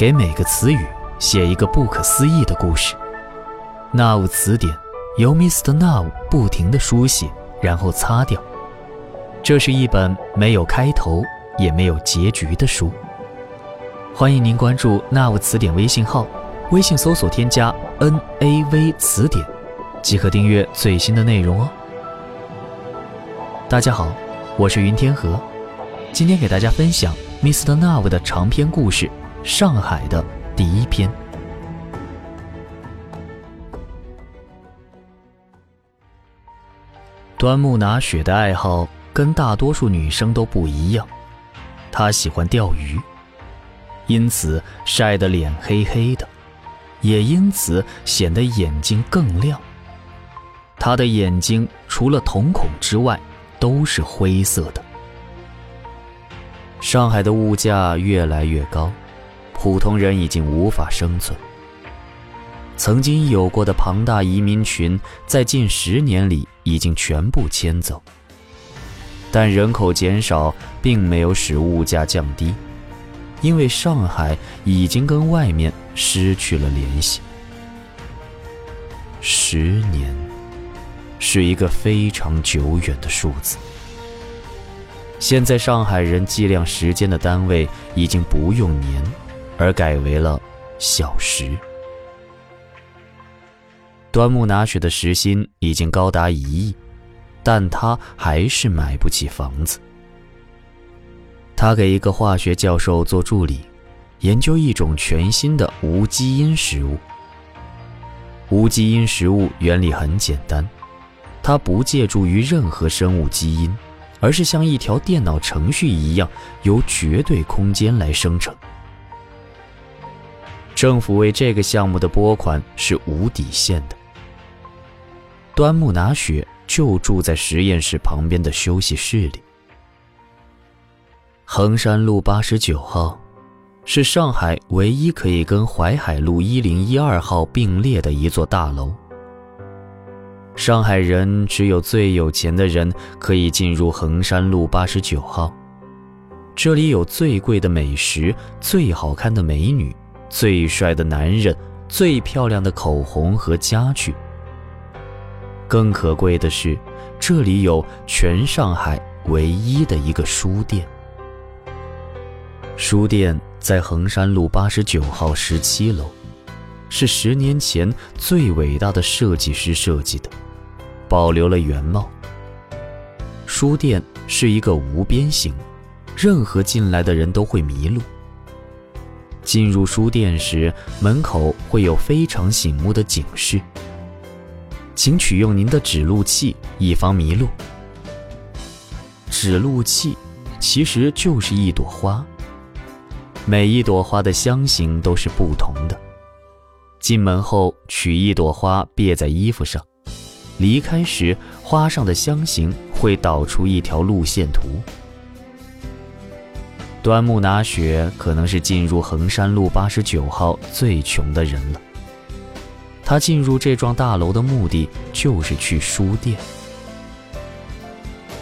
给每个词语写一个不可思议的故事。Now 词典由 Mr. Now 不停地书写，然后擦掉。这是一本没有开头也没有结局的书。欢迎您关注 Now 词典微信号，微信搜索添加 NAV 词典，即可订阅最新的内容哦。大家好，我是云天河，今天给大家分享 Mr. Now 的长篇故事《上海》的第一篇。端木拿雪的爱好跟大多数女生都不一样，她喜欢钓鱼，因此晒得脸黑黑的，也因此显得眼睛更亮。她的眼睛除了瞳孔之外都是灰色的。上海的物价越来越高，普通人已经无法生存。曾经有过的庞大移民群，在近十年里已经全部迁走。但人口减少并没有使物价降低，因为上海已经跟外面失去了联系。十年，是一个非常久远的数字。现在上海人计量时间的单位已经不用年，而改为了小时。端木拿雪的时薪已经高达一亿，但他还是买不起房子。他给一个化学教授做助理，研究一种全新的无基因食物。无基因食物原理很简单，它不借助于任何生物基因，而是像一条电脑程序一样，由绝对空间来生成。政府为这个项目的拨款是无底线的。端木拿雪就住在实验室旁边的休息室里。衡山路八十九号，是上海唯一可以跟淮海路一零一二号并列的一座大楼。上海人只有最有钱的人可以进入衡山路八十九号，这里有最贵的美食、最好看的美女、最帅的男人、最漂亮的口红和家具。更可贵的是，这里有全上海唯一的一个书店。书店在衡山路八十九号十七楼，是十年前最伟大的设计师设计的，保留了原貌。书店是一个无边形，任何进来的人都会迷路。进入书店时，门口会有非常醒目的警示。请取用您的指路器，以防迷路。指路器其实就是一朵花，每一朵花的香型都是不同的。进门后取一朵花别在衣服上，离开时花上的香型会导出一条路线图。端木拿雪可能是进入衡山路八十九号最穷的人了。他进入这幢大楼的目的就是去书店。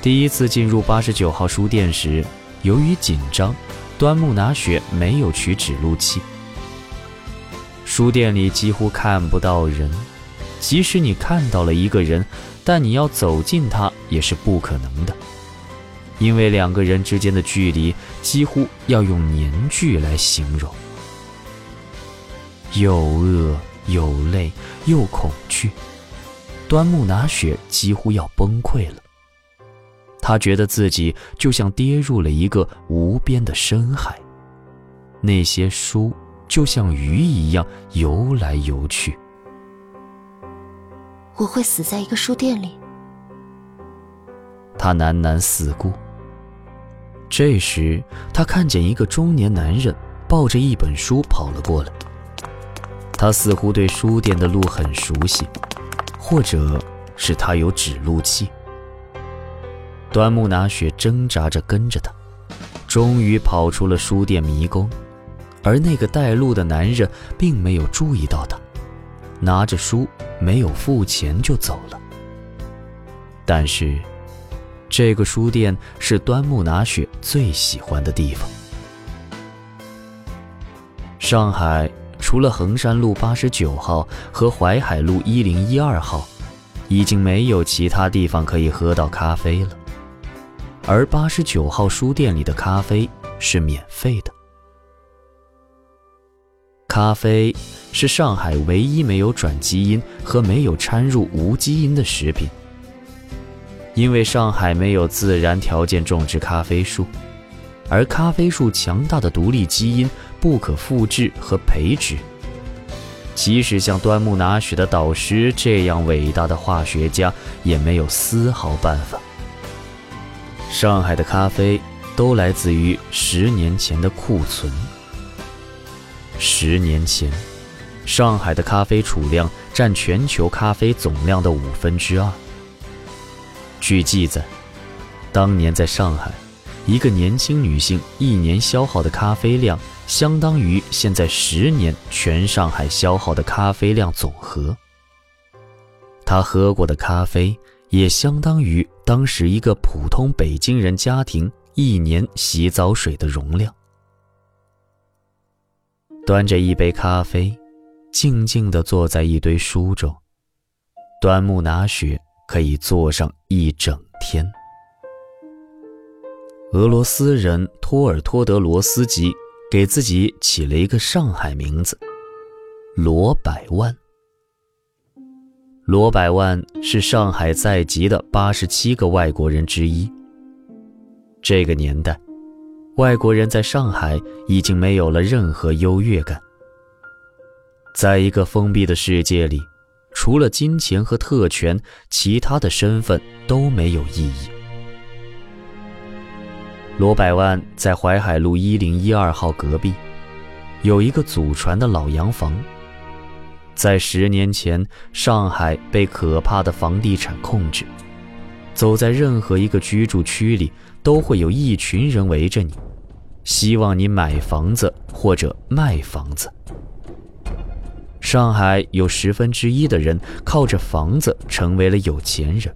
第一次进入八十九号书店时，由于紧张，端木拿雪没有取指路器。书店里几乎看不到人，即使你看到了一个人，但你要走近他也是不可能的，因为两个人之间的距离几乎要用年距来形容。又饿。又累又恐惧，端木拿雪几乎要崩溃了。他觉得自己就像跌入了一个无边的深海，那些书就像鱼一样游来游去。我会死在一个书店里。他喃喃四顾。这时，他看见一个中年男人抱着一本书跑了过来。他似乎对书店的路很熟悉，或者是他有指路器。端木拿雪挣扎着跟着他，终于跑出了书店迷宫，而那个带路的男人并没有注意到他，拿着书没有付钱就走了。但是，这个书店是端木拿雪最喜欢的地方。上海除了衡山路八十九号和淮海路一零一二号，已经没有其他地方可以喝到咖啡了。而八十九号书店里的咖啡是免费的。咖啡是上海唯一没有转基因和没有掺入无基因的食品。因为上海没有自然条件种植咖啡树，而咖啡树强大的独立基因不可复制和培植。即使像端木拿雪的导师这样伟大的化学家，也没有丝毫办法。上海的咖啡都来自于十年前的库存。十年前，上海的咖啡储量占全球咖啡总量的五分之二。据记载，当年在上海，一个年轻女性一年消耗的咖啡量，相当于现在十年全上海消耗的咖啡量总和。她喝过的咖啡，也相当于当时一个普通北京人家庭一年洗澡水的容量。端着一杯咖啡，静静地坐在一堆书中，端木拿雪。可以坐上一整天。俄罗斯人托尔托德罗斯基给自己起了一个上海名字——罗百万。罗百万是上海在籍的八十七个外国人之一。这个年代，外国人在上海已经没有了任何优越感。在一个封闭的世界里。除了金钱和特权，其他的身份都没有意义。罗百万在淮海路一零一二号隔壁，有一个祖传的老洋房。在十年前，上海被可怕的房地产控制，走在任何一个居住区里，都会有一群人围着你，希望你买房子或者卖房子。上海有十分之一的人靠着房子成为了有钱人，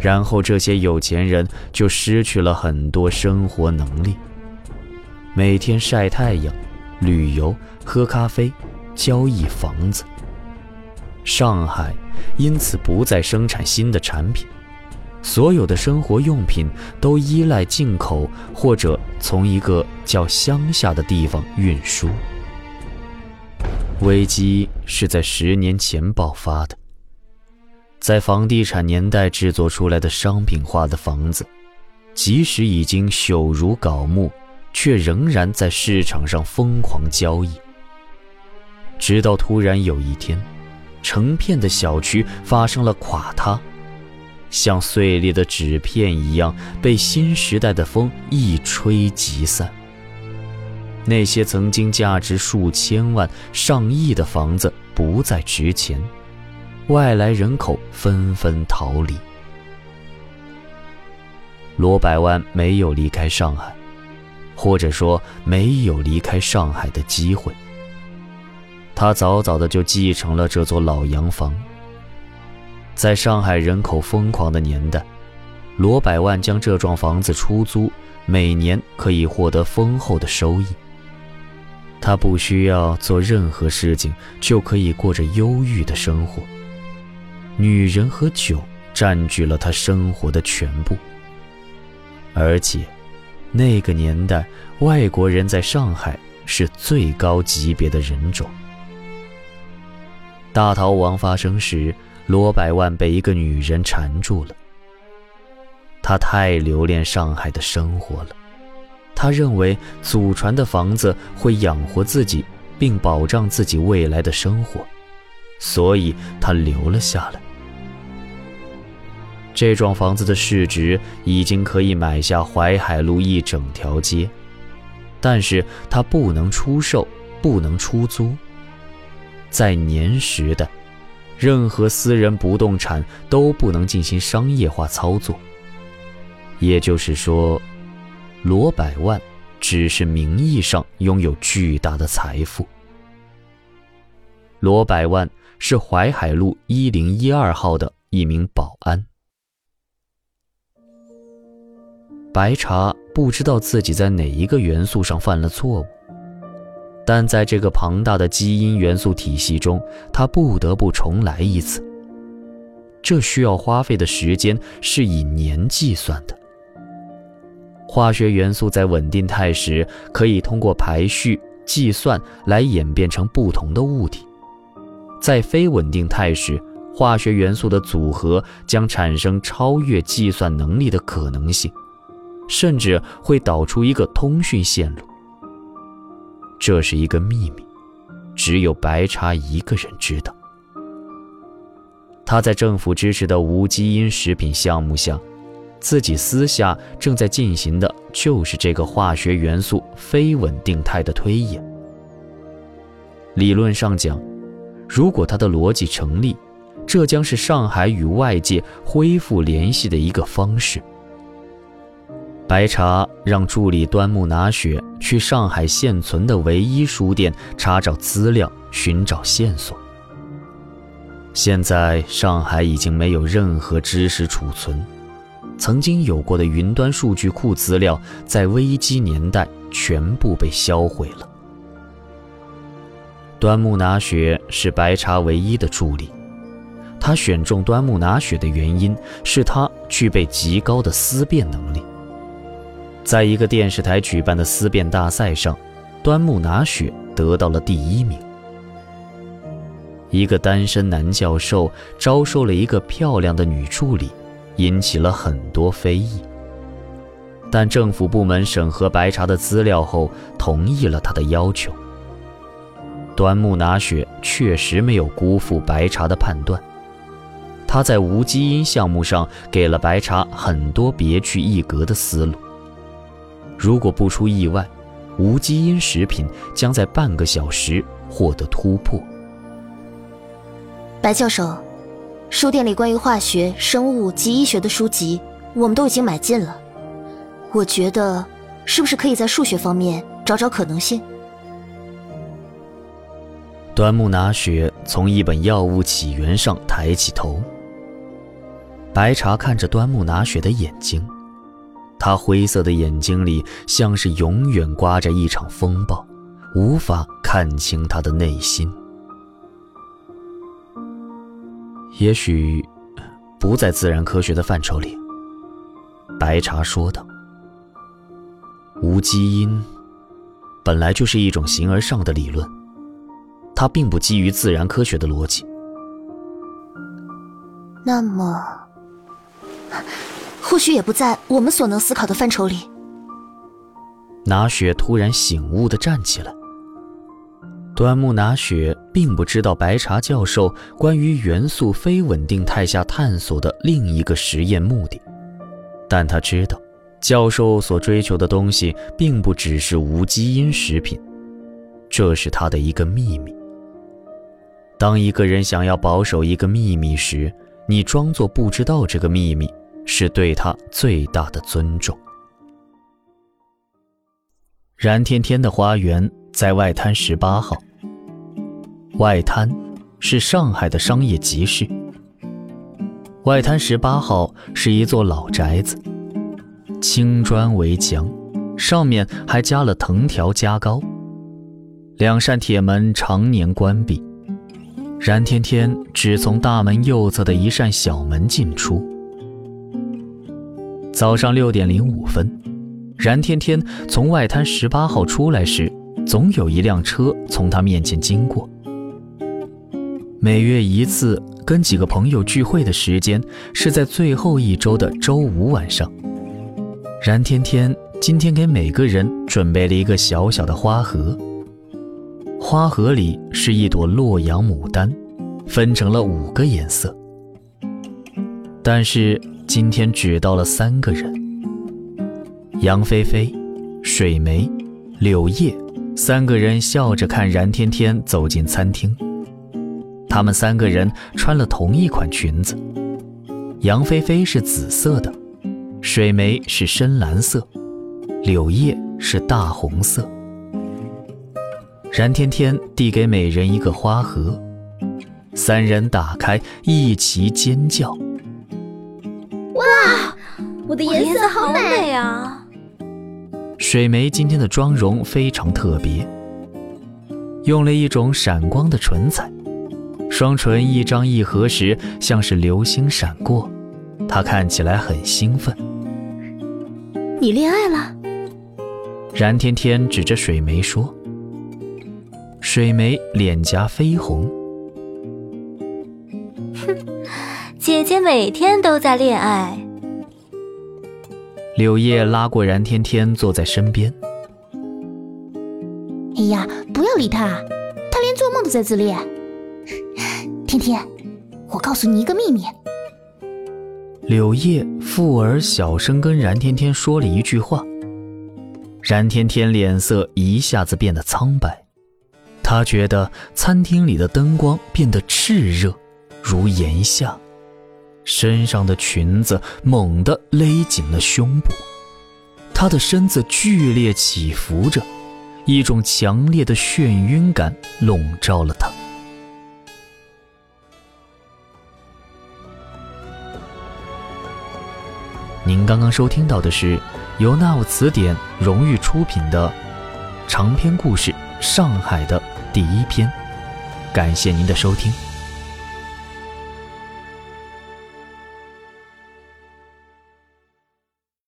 然后这些有钱人就失去了很多生活能力。每天晒太阳、旅游、喝咖啡、交易房子。上海因此不再生产新的产品，所有的生活用品都依赖进口或者从一个叫乡下的地方运输。危机是在十年前爆发的。在房地产年代制作出来的商品化的房子，即使已经朽如槁木，却仍然在市场上疯狂交易。直到突然有一天，成片的小区发生了垮塌，像碎裂的纸片一样被新时代的风一吹即散。那些曾经价值数千万、上亿的房子不再值钱，外来人口纷纷逃离。罗百万没有离开上海，或者说没有离开上海的机会。他早早的就继承了这座老洋房。在上海人口疯狂的年代，罗百万将这幢房子出租，每年可以获得丰厚的收益。他不需要做任何事情，就可以过着忧郁的生活。女人和酒占据了他生活的全部。而且，那个年代，外国人在上海是最高级别的人种。大逃亡发生时，罗百万被一个女人缠住了。他太留恋上海的生活了。他认为祖传的房子会养活自己，并保障自己未来的生活，所以他留了下来。这幢房子的市值已经可以买下淮海路一整条街，但是他不能出售，不能出租。在年时的，任何私人不动产都不能进行商业化操作，也就是说。罗百万只是名义上拥有巨大的财富。罗百万是淮海路一零一二号的一名保安。白茶不知道自己在哪一个元素上犯了错误，但在这个庞大的基因元素体系中，他不得不重来一次。这需要花费的时间是以年计算的。化学元素在稳定态时，可以通过排序计算来演变成不同的物体；在非稳定态时，化学元素的组合将产生超越计算能力的可能性，甚至会导出一个通讯线路。这是一个秘密，只有白茶一个人知道。他在政府支持的无基因食品项目下，自己私下正在进行的就是这个化学元素非稳定态的推演。理论上讲，如果他的逻辑成立，这将是上海与外界恢复联系的一个方式。白茶让助理端木拿雪去上海现存的唯一书店查找资料，寻找线索。现在上海已经没有任何知识储存，曾经有过的云端数据库资料在危机年代全部被销毁了。端木拿雪是白茶唯一的助理，他选中端木拿雪的原因是他具备极高的思辨能力。在一个电视台举办的思辨大赛上，端木拿雪得到了第一名。一个单身男教授招收了一个漂亮的女助理，引起了很多非议。但政府部门审核白茶的资料后，同意了他的要求。端木拿雪确实没有辜负白茶的判断，他在无基因项目上给了白茶很多别具一格的思路。如果不出意外，无基因食品将在半个小时获得突破。白教授，书店里关于化学、生物及医学的书籍，我们都已经买尽了。我觉得，是不是可以在数学方面找找可能性？端木拿雪从一本药物起源上抬起头。白茶看着端木拿雪的眼睛。他灰色的眼睛里像是永远刮着一场风暴，无法看清他的内心。也许不在自然科学的范畴里，白茶说道。无基因本来就是一种形而上的理论，它并不基于自然科学的逻辑。那么。或许也不在我们所能思考的范畴里。拿雪突然醒悟的站起来。端木拿雪并不知道白茶教授关于元素非稳定态下探索的另一个实验目的，但他知道，教授所追求的东西并不只是无基因食品，这是他的一个秘密。当一个人想要保守一个秘密时，你装作不知道这个秘密。是对他最大的尊重。冉天天的花园在外滩十八号。外滩是上海的商业集市。外滩十八号是一座老宅子，青砖围墙，上面还加了藤条加高，两扇铁门常年关闭。冉天天只从大门右侧的一扇小门进出。早上六点零五分，冉天天从外滩十八号出来时，总有一辆车从他面前经过。每月一次跟几个朋友聚会的时间是在最后一周的周五晚上。冉天天今天给每个人准备了一个小小的花盒，花盒里是一朵洛阳牡丹，分成了五个颜色，但是。今天只到了三个人：杨菲菲、水梅、柳叶。三个人笑着看冉天天走进餐厅。他们三个人穿了同一款裙子，杨菲菲是紫色的，水梅是深蓝色，柳叶是大红色。冉天天递给每人一个花盒，三人打开，一齐尖叫。哇，我的颜色好美啊！水梅今天的妆容非常特别，用了一种闪光的唇彩，双唇一张一合时，像是流星闪过。他看起来很兴奋。你恋爱了？然天天指着水梅说。水梅脸颊绯红。哼，姐姐每天都在恋爱。柳叶拉过然天天，坐在身边。哎呀，不要理他，他连做梦都在自恋。天天，我告诉你一个秘密。柳叶附耳小声跟冉天天说了一句话，冉天天脸色一下子变得苍白，他觉得餐厅里的灯光变得炽热，如炎夏，身上的裙子猛地勒紧了胸部，他的身子剧烈起伏着，一种强烈的眩晕感笼罩了他。您刚刚收听到的是由 Now 词典荣誉出品的长篇故事《上海》的第一篇，感谢您的收听。